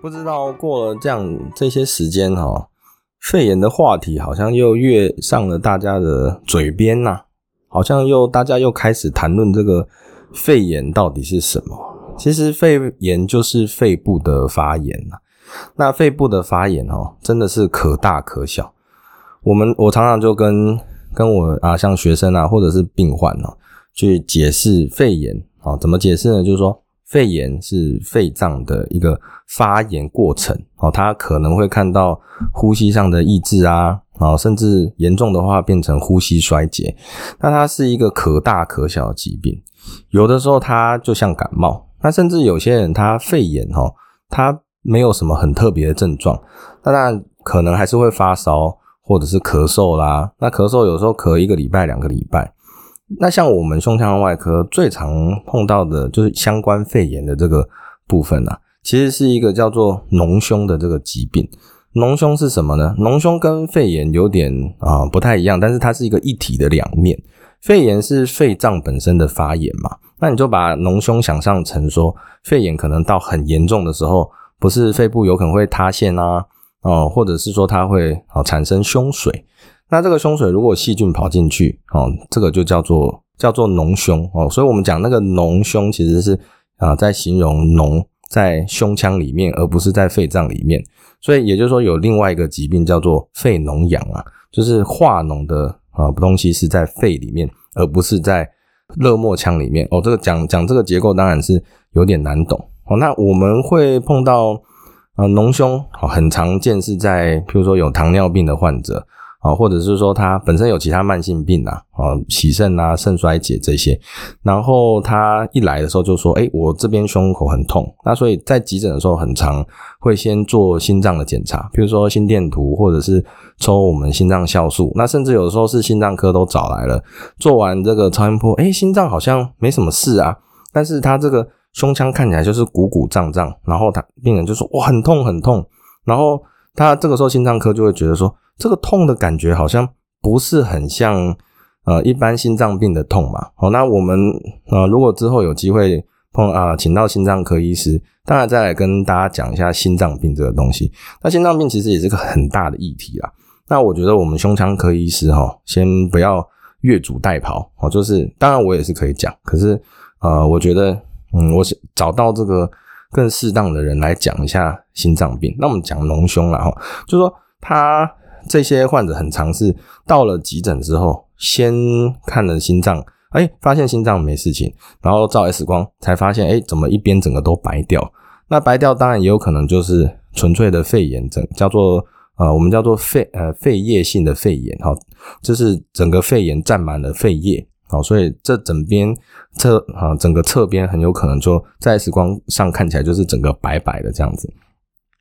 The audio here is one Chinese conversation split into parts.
不知道过了这样这些时间哈，肺炎的话题好像又跃上了大家的嘴边呐，好像又大家又开始谈论这个肺炎到底是什么？其实肺炎就是肺部的发炎呐。那肺部的发炎哦，真的是可大可小。我们我常常就跟跟我啊，像学生啊，或者是病患哦，去解释肺炎啊，怎么解释呢？就是说，肺炎是肺脏的一个发炎过程哦，它可能会看到呼吸上的抑制啊，啊，甚至严重的话变成呼吸衰竭。那它是一个可大可小的疾病，有的时候它就像感冒，那甚至有些人他肺炎哈，他没有什么很特别的症状，那当然可能还是会发烧。或者是咳嗽啦，那咳嗽有时候咳一个礼拜、两个礼拜。那像我们胸腔外科最常碰到的就是相关肺炎的这个部分啊，其实是一个叫做脓胸的这个疾病。脓胸是什么呢？脓胸跟肺炎有点啊不太一样，但是它是一个一体的两面。肺炎是肺脏本身的发炎嘛，那你就把脓胸想象成说，肺炎可能到很严重的时候，不是肺部有可能会塌陷啊。哦，或者是说它会啊产生胸水，那这个胸水如果细菌跑进去，哦，这个就叫做叫做脓胸哦。所以我们讲那个脓胸其实是啊在形容脓在胸腔里面，而不是在肺脏里面。所以也就是说有另外一个疾病叫做肺脓疡啊，就是化脓的啊东西是在肺里面，而不是在热膜腔里面。哦，这个讲讲这个结构当然是有点难懂哦。那我们会碰到。啊，脓胸哦很常见，是在譬如说有糖尿病的患者啊，或者是说他本身有其他慢性病啊，啊，洗肾啊、肾衰竭这些，然后他一来的时候就说：“哎，我这边胸口很痛。”那所以在急诊的时候，很常会先做心脏的检查，比如说心电图，或者是抽我们心脏酵素。那甚至有的时候是心脏科都找来了，做完这个超音波，哎，心脏好像没什么事啊，但是他这个。胸腔看起来就是鼓鼓胀胀，然后他病人就说哇很痛很痛，然后他这个时候心脏科就会觉得说这个痛的感觉好像不是很像呃一般心脏病的痛嘛。好，那我们呃如果之后有机会碰啊，请到心脏科医师，当然再来跟大家讲一下心脏病这个东西。那心脏病其实也是个很大的议题啦。那我觉得我们胸腔科医师哈，先不要越俎代庖哦，就是当然我也是可以讲，可是呃我觉得。嗯，我是找到这个更适当的人来讲一下心脏病。那我们讲脓胸了哈，就说他这些患者很常是到了急诊之后，先看了心脏，哎，发现心脏没事情，然后照 X 光才发现，哎，怎么一边整个都白掉？那白掉当然也有可能就是纯粹的肺炎症，叫做呃，我们叫做肺呃肺叶性的肺炎哈，就是整个肺炎占满了肺叶。好，所以这整边侧啊，整个侧边很有可能就在 X 光上看起来就是整个白白的这样子。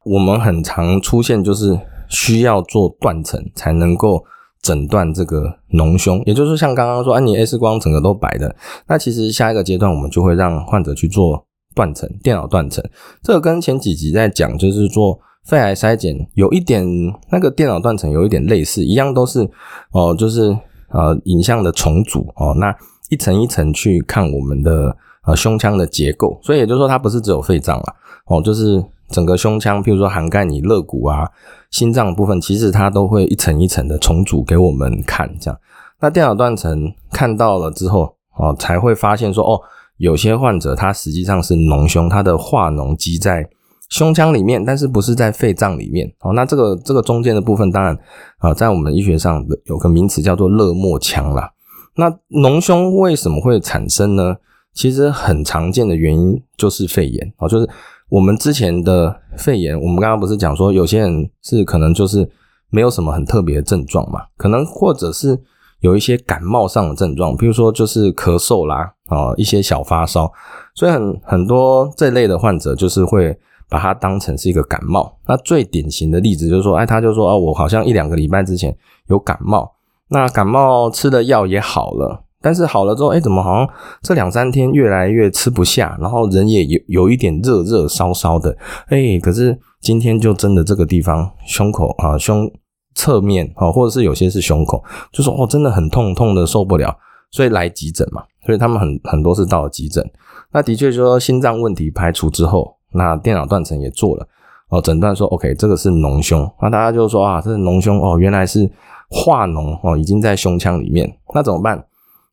我们很常出现就是需要做断层才能够诊断这个脓胸，也就是像刚刚说，啊，你 X 光整个都白的，那其实下一个阶段我们就会让患者去做断层，电脑断层。这个跟前几集在讲就是做肺癌筛检有一点那个电脑断层有一点类似，一样都是哦，就是。呃，影像的重组哦，那一层一层去看我们的呃胸腔的结构，所以也就是说，它不是只有肺脏啊，哦，就是整个胸腔，譬如说涵盖你肋骨啊、心脏部分，其实它都会一层一层的重组给我们看，这样。那电脑断层看到了之后，哦，才会发现说，哦，有些患者他实际上是脓胸，他的化脓积在。胸腔里面，但是不是在肺脏里面哦？那这个这个中间的部分，当然啊，在我们医学上有个名词叫做热莫腔啦。那脓胸为什么会产生呢？其实很常见的原因就是肺炎哦，就是我们之前的肺炎，我们刚刚不是讲说，有些人是可能就是没有什么很特别的症状嘛，可能或者是有一些感冒上的症状，比如说就是咳嗽啦啊，一些小发烧，所以很很多这类的患者就是会。把它当成是一个感冒。那最典型的例子就是说，哎，他就说哦，我好像一两个礼拜之前有感冒，那感冒吃的药也好了，但是好了之后，哎，怎么好像这两三天越来越吃不下，然后人也有有一点热热烧烧的，哎，可是今天就真的这个地方胸口啊胸。侧面啊，或者是有些是胸口，就说哦，真的很痛，痛的受不了，所以来急诊嘛。所以他们很很多是到了急诊。那的确说心脏问题排除之后，那电脑断层也做了哦，诊断说 OK，这个是脓胸。那大家就说啊，这是脓胸哦，原来是化脓哦，已经在胸腔里面。那怎么办？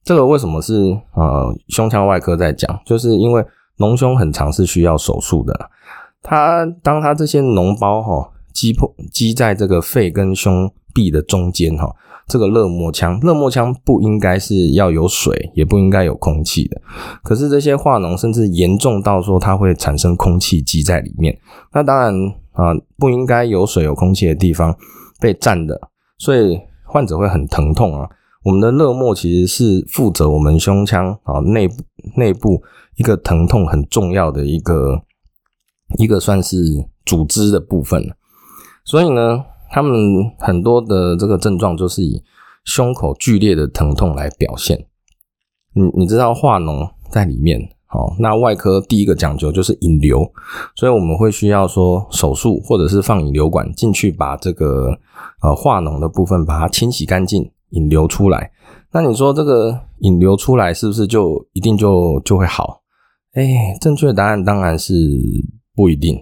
这个为什么是呃胸腔外科在讲？就是因为脓胸很常是需要手术的。它当它这些脓包哈。积破积在这个肺跟胸壁的中间哈，这个热膜腔，热膜腔不应该是要有水，也不应该有空气的。可是这些化脓甚至严重到说它会产生空气积在里面，那当然啊，不应该有水有空气的地方被占的，所以患者会很疼痛啊。我们的热膜其实是负责我们胸腔啊内部内部一个疼痛很重要的一个一个算是组织的部分所以呢，他们很多的这个症状就是以胸口剧烈的疼痛来表现。你你知道化脓在里面，好，那外科第一个讲究就是引流，所以我们会需要说手术或者是放引流管进去，把这个呃化脓的部分把它清洗干净，引流出来。那你说这个引流出来是不是就一定就就会好？哎，正确答案当然是不一定。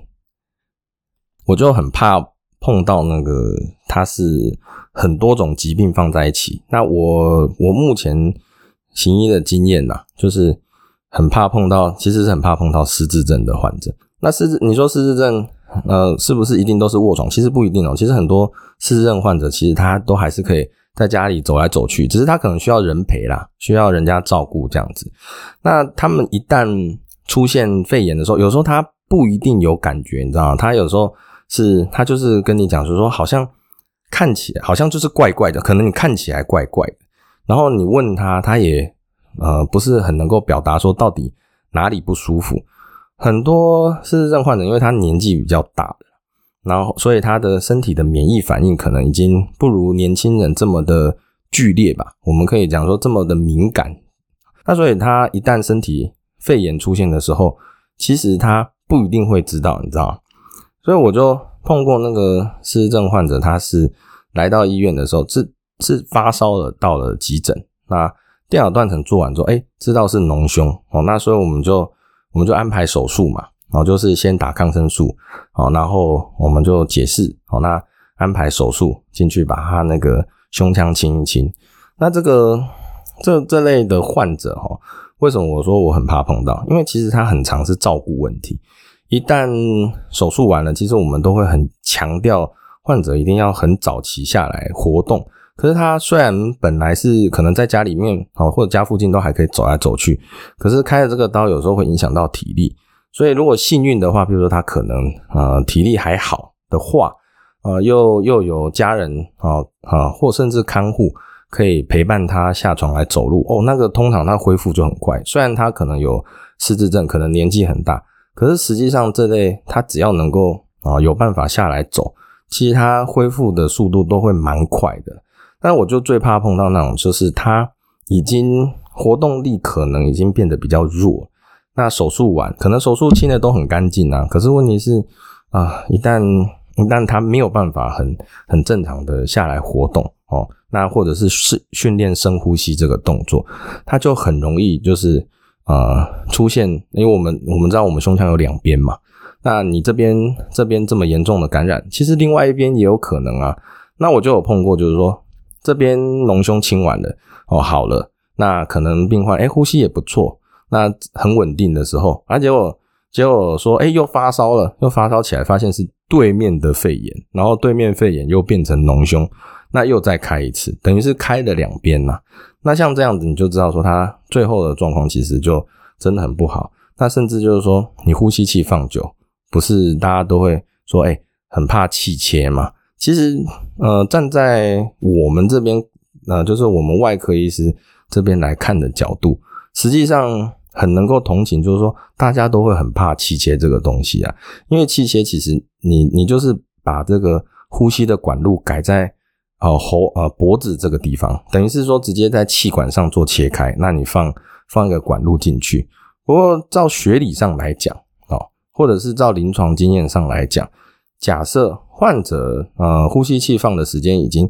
我就很怕。碰到那个，它是很多种疾病放在一起。那我我目前行医的经验呐，就是很怕碰到，其实是很怕碰到失智症的患者。那失智，你说失智症，呃，是不是一定都是卧床？其实不一定哦。其实很多失智症患者，其实他都还是可以在家里走来走去，只是他可能需要人陪啦，需要人家照顾这样子。那他们一旦出现肺炎的时候，有时候他不一定有感觉，你知道吗？他有时候。是他就是跟你讲说说，好像看起来好像就是怪怪的，可能你看起来怪怪的，然后你问他，他也呃不是很能够表达说到底哪里不舒服。很多失智症患者，因为他年纪比较大了，然后所以他的身体的免疫反应可能已经不如年轻人这么的剧烈吧。我们可以讲说这么的敏感。那所以他一旦身体肺炎出现的时候，其实他不一定会知道，你知道吗？所以我就碰过那个失智症患者，他是来到医院的时候是是发烧了，到了急诊，那电脑断层做完之后，哎，知道是脓胸哦，那所以我们就我们就安排手术嘛，然后就是先打抗生素，哦，然后我们就解释，哦，那安排手术进去把他那个胸腔清一清。那这个这这类的患者哈，为什么我说我很怕碰到？因为其实他很常是照顾问题。一旦手术完了，其实我们都会很强调患者一定要很早期下来活动。可是他虽然本来是可能在家里面啊或者家附近都还可以走来走去，可是开了这个刀有时候会影响到体力。所以如果幸运的话，比如说他可能呃体力还好的话，呃又又有家人啊啊或甚至看护可以陪伴他下床来走路哦，那个通常他恢复就很快。虽然他可能有失智症，可能年纪很大。可是实际上，这类他只要能够啊有办法下来走，其实他恢复的速度都会蛮快的。但我就最怕碰到那种，就是他已经活动力可能已经变得比较弱。那手术完，可能手术清的都很干净啊，可是问题是啊，一旦一旦他没有办法很很正常的下来活动哦，那或者是训训练深呼吸这个动作，他就很容易就是。啊，出现，因为我们我们知道我们胸腔有两边嘛，那你这边这边这么严重的感染，其实另外一边也有可能啊。那我就有碰过，就是说这边脓胸清完了，哦好了，那可能病患哎呼吸也不错，那很稳定的时候，啊结果结果说哎又发烧了，又发烧起来，发现是对面的肺炎，然后对面肺炎又变成脓胸，那又再开一次，等于是开了两边呐。那像这样子，你就知道说他最后的状况其实就真的很不好。那甚至就是说，你呼吸器放久，不是大家都会说，哎，很怕气切嘛？其实，呃，站在我们这边，呃，就是我们外科医师这边来看的角度，实际上很能够同情，就是说大家都会很怕气切这个东西啊，因为气切其实你你就是把这个呼吸的管路改在呃喉呃脖子这个地方，等于是说直接在气管上做切开，那你放放一个管路进去。不过照学理上来讲哦，或者是照临床经验上来讲，假设患者呃呼吸器放的时间已经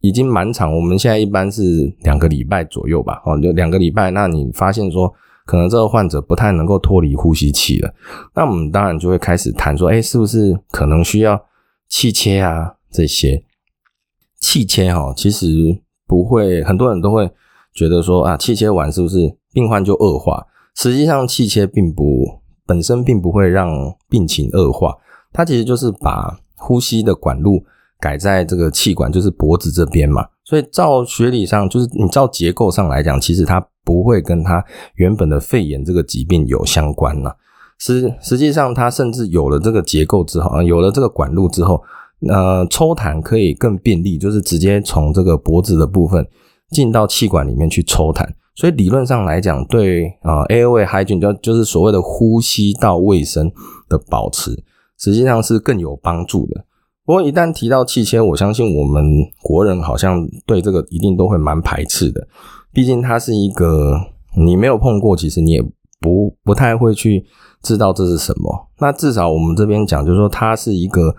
已经蛮长，我们现在一般是两个礼拜左右吧，哦，就两个礼拜，那你发现说。可能这个患者不太能够脱离呼吸器了，那我们当然就会开始谈说，哎，是不是可能需要气切啊？这些气切哈，其实不会，很多人都会觉得说啊，气切完是不是病患就恶化？实际上，气切并不本身并不会让病情恶化，它其实就是把呼吸的管路改在这个气管，就是脖子这边嘛。所以照学理上，就是你照结构上来讲，其实它。不会跟它原本的肺炎这个疾病有相关呢。实实际上，它甚至有了这个结构之后，有了这个管路之后，呃，抽痰可以更便利，就是直接从这个脖子的部分进到气管里面去抽痰。所以理论上来讲，对啊，airway hygiene 就就是所谓的呼吸道卫生的保持，实际上是更有帮助的。不过一旦提到气切，我相信我们国人好像对这个一定都会蛮排斥的。毕竟它是一个你没有碰过，其实你也不不太会去知道这是什么。那至少我们这边讲，就是说它是一个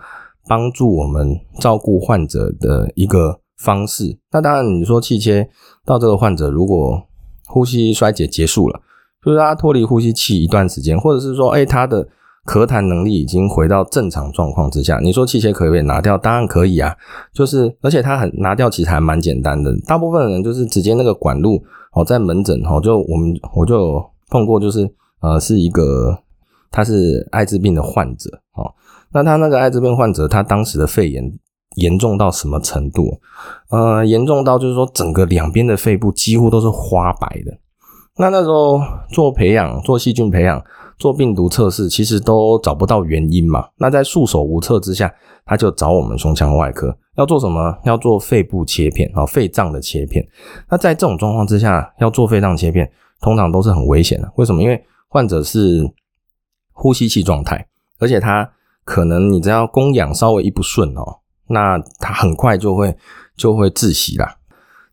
帮助我们照顾患者的一个方式。那当然，你说气切到这个患者如果呼吸衰竭结束了，就是他脱离呼吸器一段时间，或者是说，哎，他的。咳痰能力已经回到正常状况之下，你说气切可不可以拿掉？当然可以啊，就是而且他很拿掉其实还蛮简单的。大部分人就是直接那个管路哦，在门诊哦，就我们我就碰过，就是呃是一个他是艾滋病的患者哦，那他那个艾滋病患者他当时的肺炎严重到什么程度？呃，严重到就是说整个两边的肺部几乎都是花白的。那那时候做培养做细菌培养。做病毒测试其实都找不到原因嘛？那在束手无策之下，他就找我们胸腔外科要做什么？要做肺部切片啊，肺脏的切片。那在这种状况之下，要做肺脏切片，通常都是很危险的。为什么？因为患者是呼吸器状态，而且他可能你只要供氧稍微一不顺哦，那他很快就会就会窒息啦。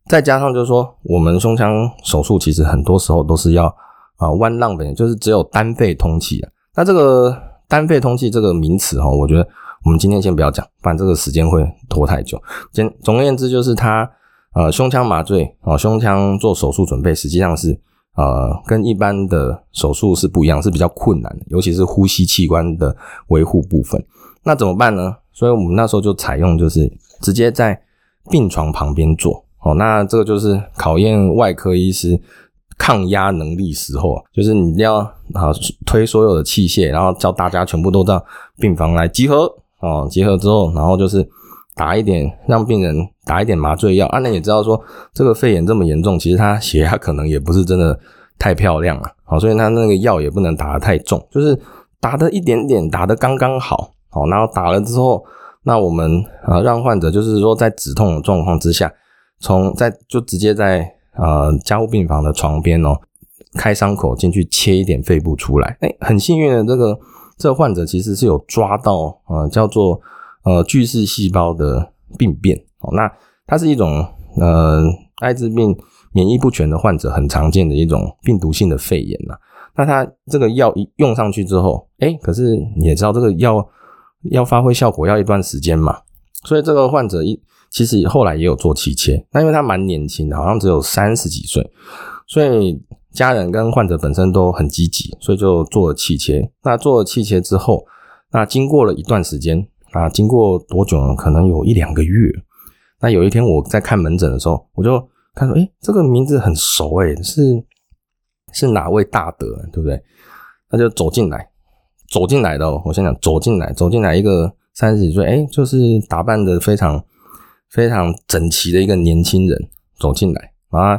再加上就是说，我们胸腔手术其实很多时候都是要。啊，弯浪的就是只有单肺通气啊。那这个单肺通气这个名词哈，我觉得我们今天先不要讲，不然这个时间会拖太久。简总而言之，就是他呃胸腔麻醉啊，胸腔做手术准备，实际上是呃跟一般的手术是不一样，是比较困难的，尤其是呼吸器官的维护部分。那怎么办呢？所以我们那时候就采用就是直接在病床旁边做哦。那这个就是考验外科医师。抗压能力时候，就是你要啊推所有的器械，然后叫大家全部都到病房来集合哦，集合之后，然后就是打一点让病人打一点麻醉药。啊，那也知道说这个肺炎这么严重，其实他血压可能也不是真的太漂亮了，好，所以他那个药也不能打得太重，就是打的一点点，打的刚刚好，好，然后打了之后，那我们啊让患者就是说在止痛的状况之下，从在就直接在。呃，加护病房的床边哦，开伤口进去切一点肺部出来。哎，很幸运的，这个这个患者其实是有抓到呃叫做呃巨噬细胞的病变哦。那它是一种呃艾滋病免疫不全的患者很常见的一种病毒性的肺炎呐。那他这个药一用上去之后，哎，可是你也知道这个药要发挥效果要一段时间嘛，所以这个患者一。其实后来也有做气切，那因为他蛮年轻的，好像只有三十几岁，所以家人跟患者本身都很积极，所以就做了气切。那做了气切之后，那经过了一段时间啊，经过多久呢？可能有一两个月。那有一天我在看门诊的时候，我就看说，诶，这个名字很熟，诶，是是哪位大德，对不对？他就走进来，走进来的，我先讲，走进来，走进来一个三十几岁，诶，就是打扮的非常。非常整齐的一个年轻人走进来啊，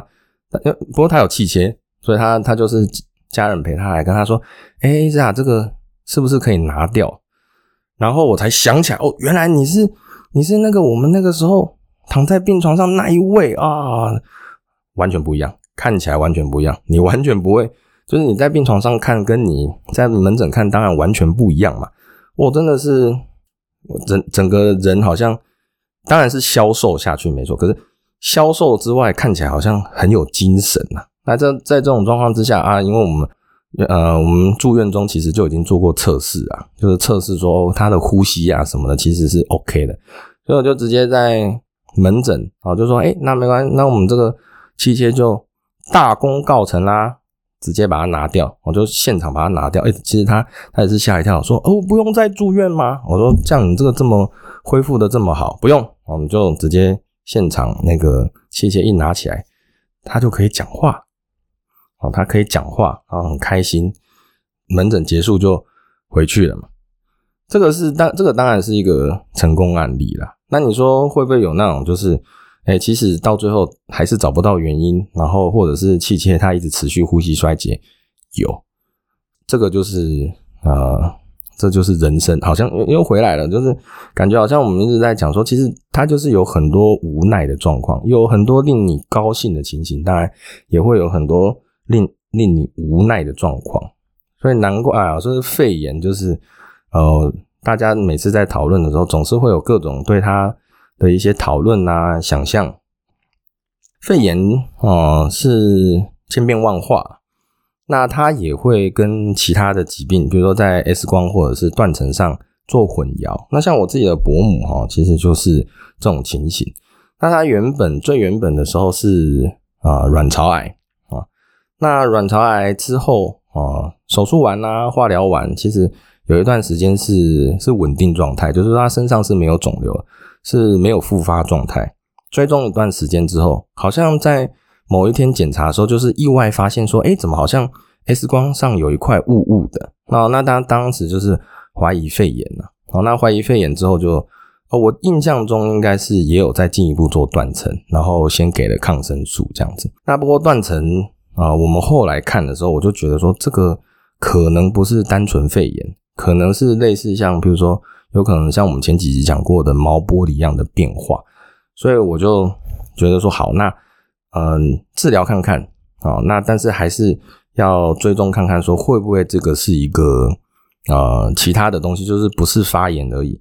不过他有气切，所以他他就是家人陪他来跟他说：“哎，这啊，这个是不是可以拿掉？”然后我才想起来，哦，原来你是你是那个我们那个时候躺在病床上那一位啊，完全不一样，看起来完全不一样，你完全不会就是你在病床上看，跟你在门诊看，当然完全不一样嘛。我真的是，我整整个人好像，当然是消瘦下去没错，可是消瘦之外，看起来好像很有精神呐。那这在这种状况之下啊，因为我们呃，我们住院中其实就已经做过测试啊，就是测试说他的呼吸啊什么的其实是 OK 的，所以我就直接在门诊啊就说，哎，那没关系，那我们这个器械就大功告成啦。直接把它拿掉，我就现场把它拿掉。哎，其实他他也是吓一跳，说：“哦，不用再住院吗？”我说：“这样你这个这么恢复的这么好，不用，我们就直接现场那个器械一拿起来，他就可以讲话。哦，他可以讲话，然后很开心。门诊结束就回去了嘛。这个是当这个当然是一个成功案例啦。那你说会不会有那种就是？哎，其实到最后还是找不到原因，然后或者是气切它一直持续呼吸衰竭，有这个就是呃，这就是人生，好像又又回来了，就是感觉好像我们一直在讲说，其实他就是有很多无奈的状况，有很多令你高兴的情形，当然也会有很多令令你无奈的状况，所以难怪啊，说是肺炎，就是呃，大家每次在讨论的时候，总是会有各种对它。的一些讨论啊，想象，肺炎啊是千变万化，那它也会跟其他的疾病，比如说在 X 光或者是断层上做混淆。那像我自己的伯母哈，其实就是这种情形。那他原本最原本的时候是啊卵巢癌，那卵巢癌之后啊手术完啦，化疗完，其实有一段时间是是稳定状态，就是说他身上是没有肿瘤。是没有复发状态，追踪一段时间之后，好像在某一天检查的时候，就是意外发现说，哎，怎么好像 X 光上有一块雾雾的？哦，那当当时就是怀疑肺炎了。哦，那怀疑肺炎之后，就哦，我印象中应该是也有再进一步做断层，然后先给了抗生素这样子。那不过断层啊，我们后来看的时候，我就觉得说，这个可能不是单纯肺炎，可能是类似像比如说。有可能像我们前几集讲过的毛玻璃一样的变化，所以我就觉得说好，那嗯治疗看看啊，那但是还是要追踪看看说会不会这个是一个呃其他的东西，就是不是发炎而已。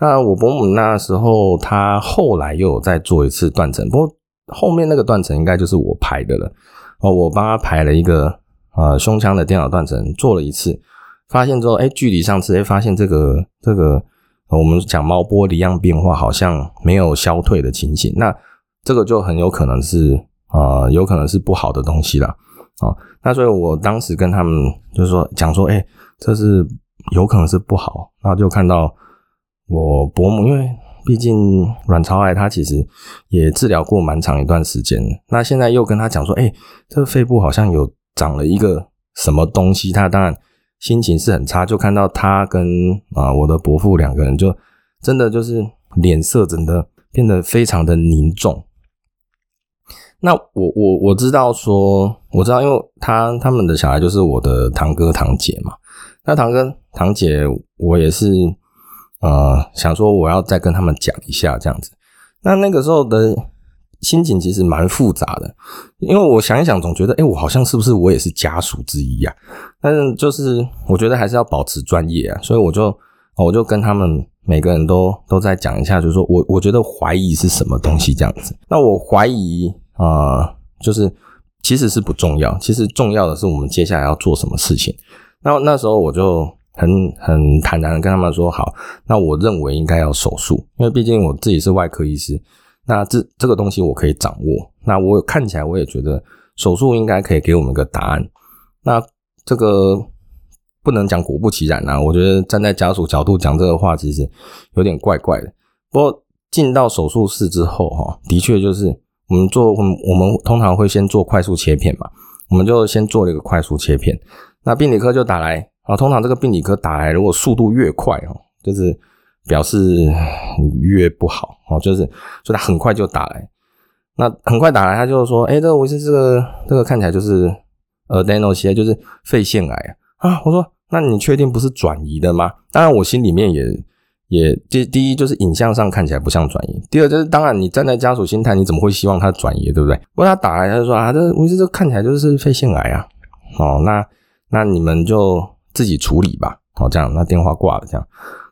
那我伯母那时候她后来又有再做一次断层，不过后面那个断层应该就是我排的了哦，我帮他排了一个呃胸腔的电脑断层，做了一次。发现之后，哎，距离上次，哎，发现这个这个，我们讲猫玻璃样变化好像没有消退的情形，那这个就很有可能是啊，有可能是不好的东西了啊。那所以我当时跟他们就是说讲说，哎，这是有可能是不好。然后就看到我伯母，因为毕竟卵巢癌，它其实也治疗过蛮长一段时间。那现在又跟他讲说，哎，这个肺部好像有长了一个什么东西，他当然。心情是很差，就看到他跟啊我的伯父两个人，就真的就是脸色真的变得非常的凝重。那我我我知道说，我知道，因为他他们的小孩就是我的堂哥堂姐嘛。那堂哥堂姐，我也是呃想说我要再跟他们讲一下这样子。那那个时候的。心情其实蛮复杂的，因为我想一想，总觉得，哎，我好像是不是我也是家属之一呀？但是就是我觉得还是要保持专业啊，所以我就我就跟他们每个人都都在讲一下，就是说我我觉得怀疑是什么东西这样子。那我怀疑啊，就是其实是不重要，其实重要的是我们接下来要做什么事情。那那时候我就很很坦然的跟他们说，好，那我认为应该要手术，因为毕竟我自己是外科医师。那这这个东西我可以掌握，那我看起来我也觉得手术应该可以给我们一个答案。那这个不能讲果不其然啊，我觉得站在家属角度讲这个话其实有点怪怪的。不过进到手术室之后哈，的确就是我们做我们我们通常会先做快速切片嘛，我们就先做了一个快速切片。那病理科就打来啊，通常这个病理科打来如果速度越快哦，就是。表示越不好哦，就是，所以他很快就打来，那很快打来，他就说，哎，这个我是这个这个看起来就是呃 d e n o 就是肺腺癌啊。我说，那你确定不是转移的吗？当然，我心里面也也第第一就是影像上看起来不像转移，第二就是当然你站在家属心态，你怎么会希望他转移，对不对？不过他打来他就说啊，这我是这看起来就是肺腺癌啊。哦，那那你们就自己处理吧。哦，这样，那电话挂了，这样，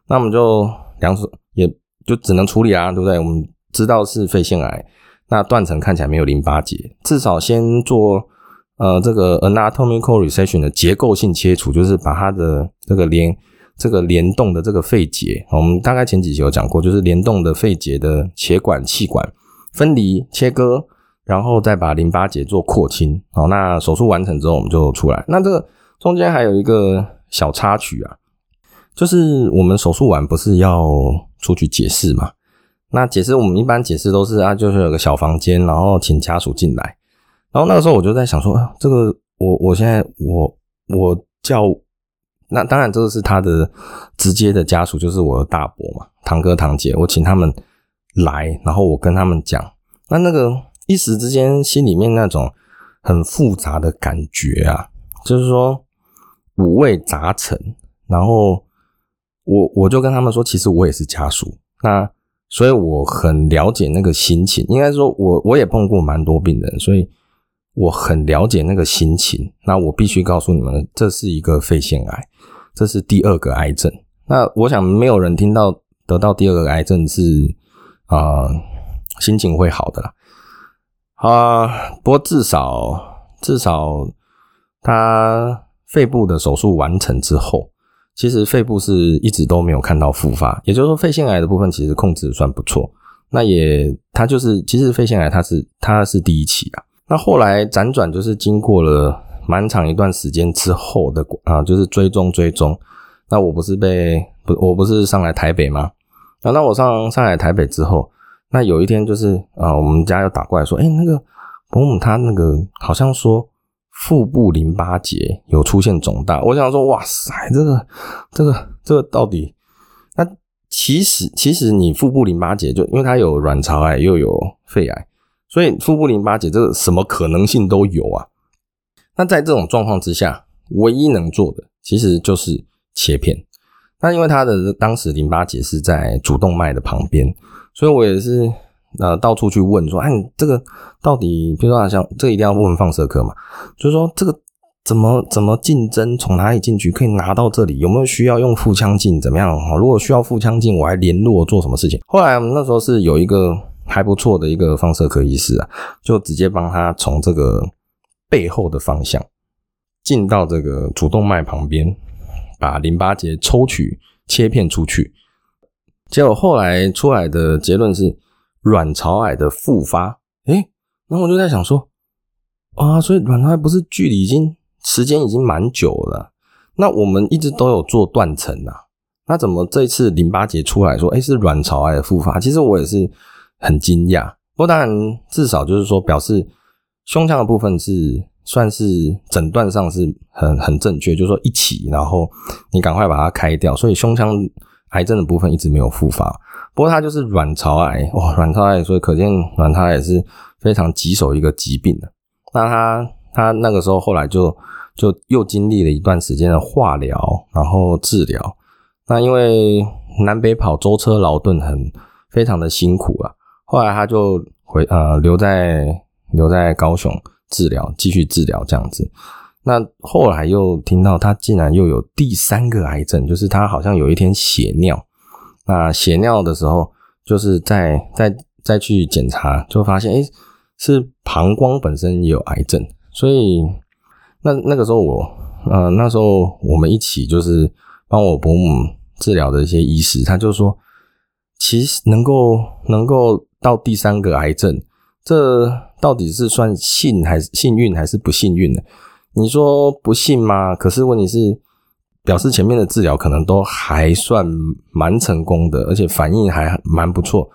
那我们就两手也就只能处理啊，对不对？我们知道是肺腺癌，那断层看起来没有淋巴结，至少先做呃这个 anatomical resection 的结构性切除，就是把它的这个连这个联动的这个肺结，我们大概前几集有讲过，就是联动的肺结的血管气管分离切割，然后再把淋巴结做扩清。好，那手术完成之后我们就出来。那这个中间还有一个小插曲啊。就是我们手术完不是要出去解释嘛？那解释我们一般解释都是啊，就是有个小房间，然后请家属进来。然后那个时候我就在想说，这个我我现在我我叫那当然这个是他的直接的家属，就是我的大伯嘛，堂哥堂姐，我请他们来，然后我跟他们讲，那那个一时之间心里面那种很复杂的感觉啊，就是说五味杂陈，然后。我我就跟他们说，其实我也是家属，那所以我很了解那个心情。应该说，我我也碰过蛮多病人，所以我很了解那个心情。那我必须告诉你们，这是一个肺腺癌，这是第二个癌症。那我想没有人听到得到第二个癌症是啊心情会好的啦。啊，不过至少至少他肺部的手术完成之后。其实肺部是一直都没有看到复发，也就是说肺腺癌的部分其实控制算不错。那也它就是其实肺腺癌它是它是第一期啊。那后来辗转就是经过了蛮长一段时间之后的啊，就是追踪追踪。那我不是被不我不是上来台北吗？啊，那我上上来台北之后，那有一天就是啊，我们家又打过来说，哎，那个伯母她那个好像说。腹部淋巴结有出现肿大，我想说，哇塞，这个、这个、这个到底？那其实，其实你腹部淋巴结就因为它有卵巢癌又有肺癌，所以腹部淋巴结这个什么可能性都有啊。那在这种状况之下，唯一能做的其实就是切片。那因为他的当时淋巴结是在主动脉的旁边，所以我也是。呃，到处去问说，哎，你这个到底，比如说像这个一定要问放射科嘛？就是说这个怎么怎么竞争，从哪里进去可以拿到这里？有没有需要用腹腔镜？怎么样？如果需要腹腔镜，我还联络做什么事情？后来我们那时候是有一个还不错的一个放射科医师啊，就直接帮他从这个背后的方向进到这个主动脉旁边，把淋巴结抽取切片出去。结果后来出来的结论是。卵巢癌的复发，诶，然后我就在想说，啊，所以卵巢癌不是距离已经时间已经蛮久了，那我们一直都有做断层啊，那怎么这次淋巴结出来说，诶，是卵巢癌的复发？其实我也是很惊讶，不过当然至少就是说表示胸腔的部分是算是诊断上是很很正确，就是说一起，然后你赶快把它开掉，所以胸腔癌症的部分一直没有复发。不过它就是卵巢癌哇，卵巢癌，所以可见卵巢癌是非常棘手一个疾病的。那他他那个时候后来就就又经历了一段时间的化疗，然后治疗。那因为南北跑舟车劳顿，很非常的辛苦啊。后来他就回呃留在留在高雄治疗，继续治疗这样子。那后来又听到他竟然又有第三个癌症，就是他好像有一天血尿。那血尿的时候，就是在在再去检查，就发现，哎，是膀胱本身也有癌症。所以，那那个时候我，呃，那时候我们一起就是帮我伯母治疗的一些医师，他就说，其实能够能够到第三个癌症，这到底是算幸还是幸运还是不幸运呢？你说不幸吗？可是问题是。表示前面的治疗可能都还算蛮成功的，而且反应还蛮不错。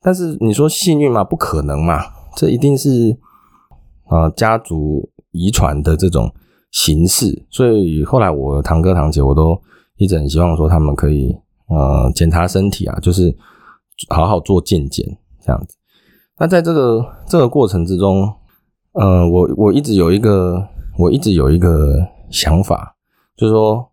但是你说幸运吗？不可能嘛，这一定是啊家族遗传的这种形式。所以后来我堂哥堂姐我都一直很希望说他们可以呃检查身体啊，就是好好做健检这样子。那在这个这个过程之中，呃，我我一直有一个我一直有一个想法。就是说，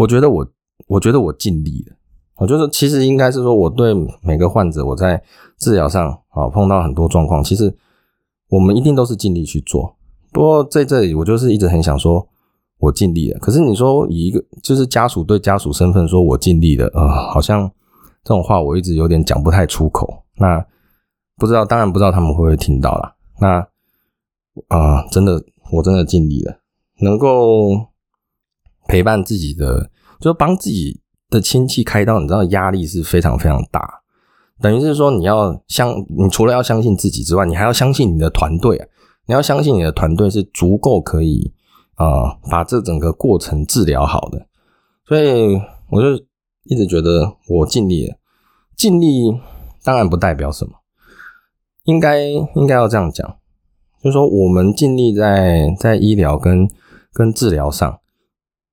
我觉得我，我觉得我尽力了。我觉得其实应该是说，我对每个患者，我在治疗上啊碰到很多状况，其实我们一定都是尽力去做。不过在这里，我就是一直很想说，我尽力了。可是你说以一个就是家属对家属身份说我尽力了，啊，好像这种话我一直有点讲不太出口。那不知道，当然不知道他们会不会听到啦。那啊，真的，我真的尽力了，能够陪伴自己的，就帮自己的亲戚开刀，你知道压力是非常非常大。等于是说，你要相，你除了要相信自己之外，你还要相信你的团队啊！你要相信你的团队是足够可以啊，把这整个过程治疗好的。所以我就一直觉得我尽力了，尽力当然不代表什么，应该应该要这样讲，就是说我们尽力在在医疗跟跟治疗上，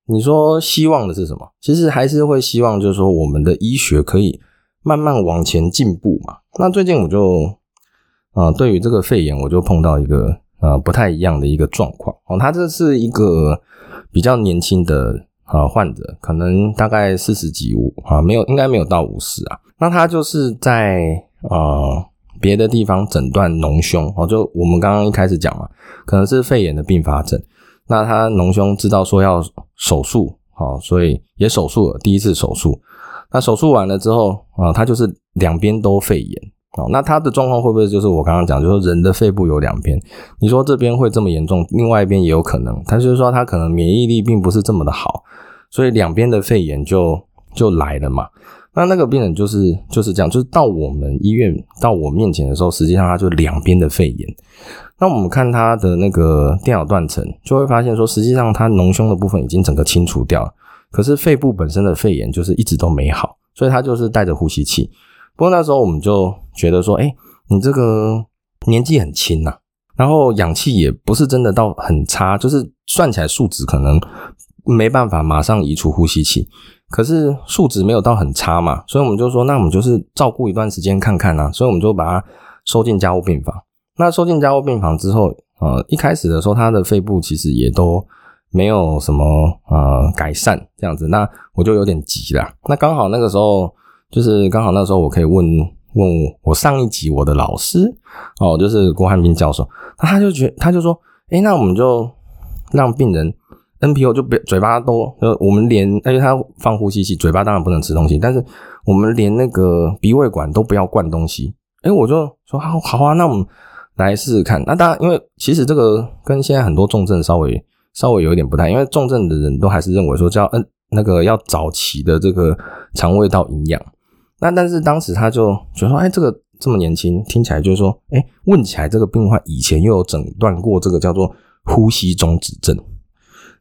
你说希望的是什么？其实还是会希望，就是说我们的医学可以。慢慢往前进步嘛。那最近我就，啊，对于这个肺炎，我就碰到一个呃不太一样的一个状况哦。他这是一个比较年轻的啊患者，可能大概四十几五啊，没有应该没有到五十啊。那他就是在啊别的地方诊断脓胸哦，就我们刚刚一开始讲嘛，可能是肺炎的并发症。那他脓胸知道说要手术，好，所以也手术了，第一次手术。那手术完了之后啊，他就是两边都肺炎哦。那他的状况会不会就是我刚刚讲，就是人的肺部有两边？你说这边会这么严重，另外一边也有可能。他就是说他可能免疫力并不是这么的好，所以两边的肺炎就就来了嘛。那那个病人就是就是这样，就是到我们医院到我面前的时候，实际上他就两边的肺炎。那我们看他的那个电脑断层，就会发现说，实际上他脓胸的部分已经整个清除掉了。可是肺部本身的肺炎就是一直都没好，所以他就是带着呼吸器。不过那时候我们就觉得说，哎，你这个年纪很轻呐，然后氧气也不是真的到很差，就是算起来数值可能没办法马上移除呼吸器，可是数值没有到很差嘛，所以我们就说，那我们就是照顾一段时间看看啊，所以我们就把他收进加护病房。那收进加护病房之后，呃，一开始的时候他的肺部其实也都。没有什么呃改善这样子，那我就有点急了。那刚好那个时候，就是刚好那时候我可以问问我上一集我的老师哦，就是郭汉斌教授，那他就觉他就说，哎，那我们就让病人 NPO 就别嘴巴都，呃，我们连而且他放呼吸器，嘴巴当然不能吃东西，但是我们连那个鼻胃管都不要灌东西。哎，我就说好好啊，那我们来试试看。那当然，因为其实这个跟现在很多重症稍微。稍微有一点不太，因为重症的人都还是认为说叫嗯那个要早期的这个肠胃道营养，那但是当时他就觉得说，哎，这个这么年轻，听起来就是说，哎，问起来这个病患以前又有诊断过这个叫做呼吸中止症，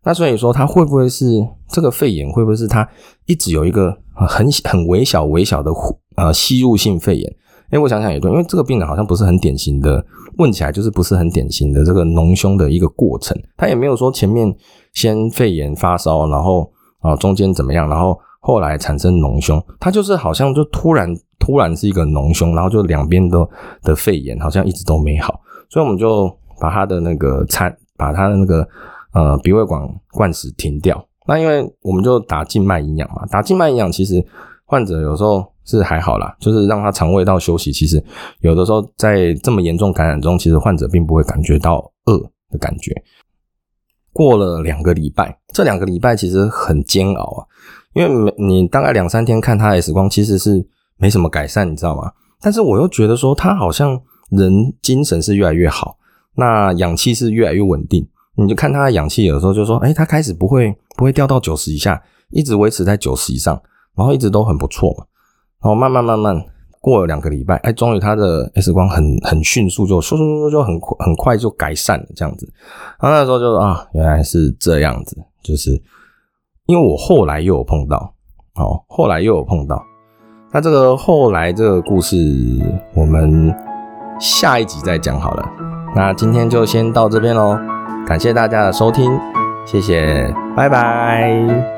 那所以说他会不会是这个肺炎，会不会是他一直有一个很很微小微小的呼呃吸入性肺炎？哎，我想想也对，因为这个病人好像不是很典型的，问起来就是不是很典型的这个脓胸的一个过程，他也没有说前面先肺炎发烧，然后啊中间怎么样，然后后来产生脓胸，他就是好像就突然突然是一个脓胸，然后就两边都的肺炎好像一直都没好，所以我们就把他的那个餐，把他的那个呃鼻胃管灌食停掉，那因为我们就打静脉营养嘛，打静脉营养其实患者有时候。是还好啦，就是让他肠胃道休息。其实有的时候在这么严重感染中，其实患者并不会感觉到饿的感觉。过了两个礼拜，这两个礼拜其实很煎熬啊，因为你大概两三天看他 X 光，其实是没什么改善，你知道吗？但是我又觉得说他好像人精神是越来越好，那氧气是越来越稳定。你就看他的氧气，有的时候就说，哎，他开始不会不会掉到九十以下，一直维持在九十以上，然后一直都很不错嘛。然后慢慢慢慢过了两个礼拜，哎，终于他的 X 光很很迅速，就说说说就很快很快就改善了这样子。然后那时候就啊，原来是这样子，就是因为我后来又有碰到，哦，后来又有碰到。那这个后来这个故事，我们下一集再讲好了。那今天就先到这边喽，感谢大家的收听，谢谢，拜拜。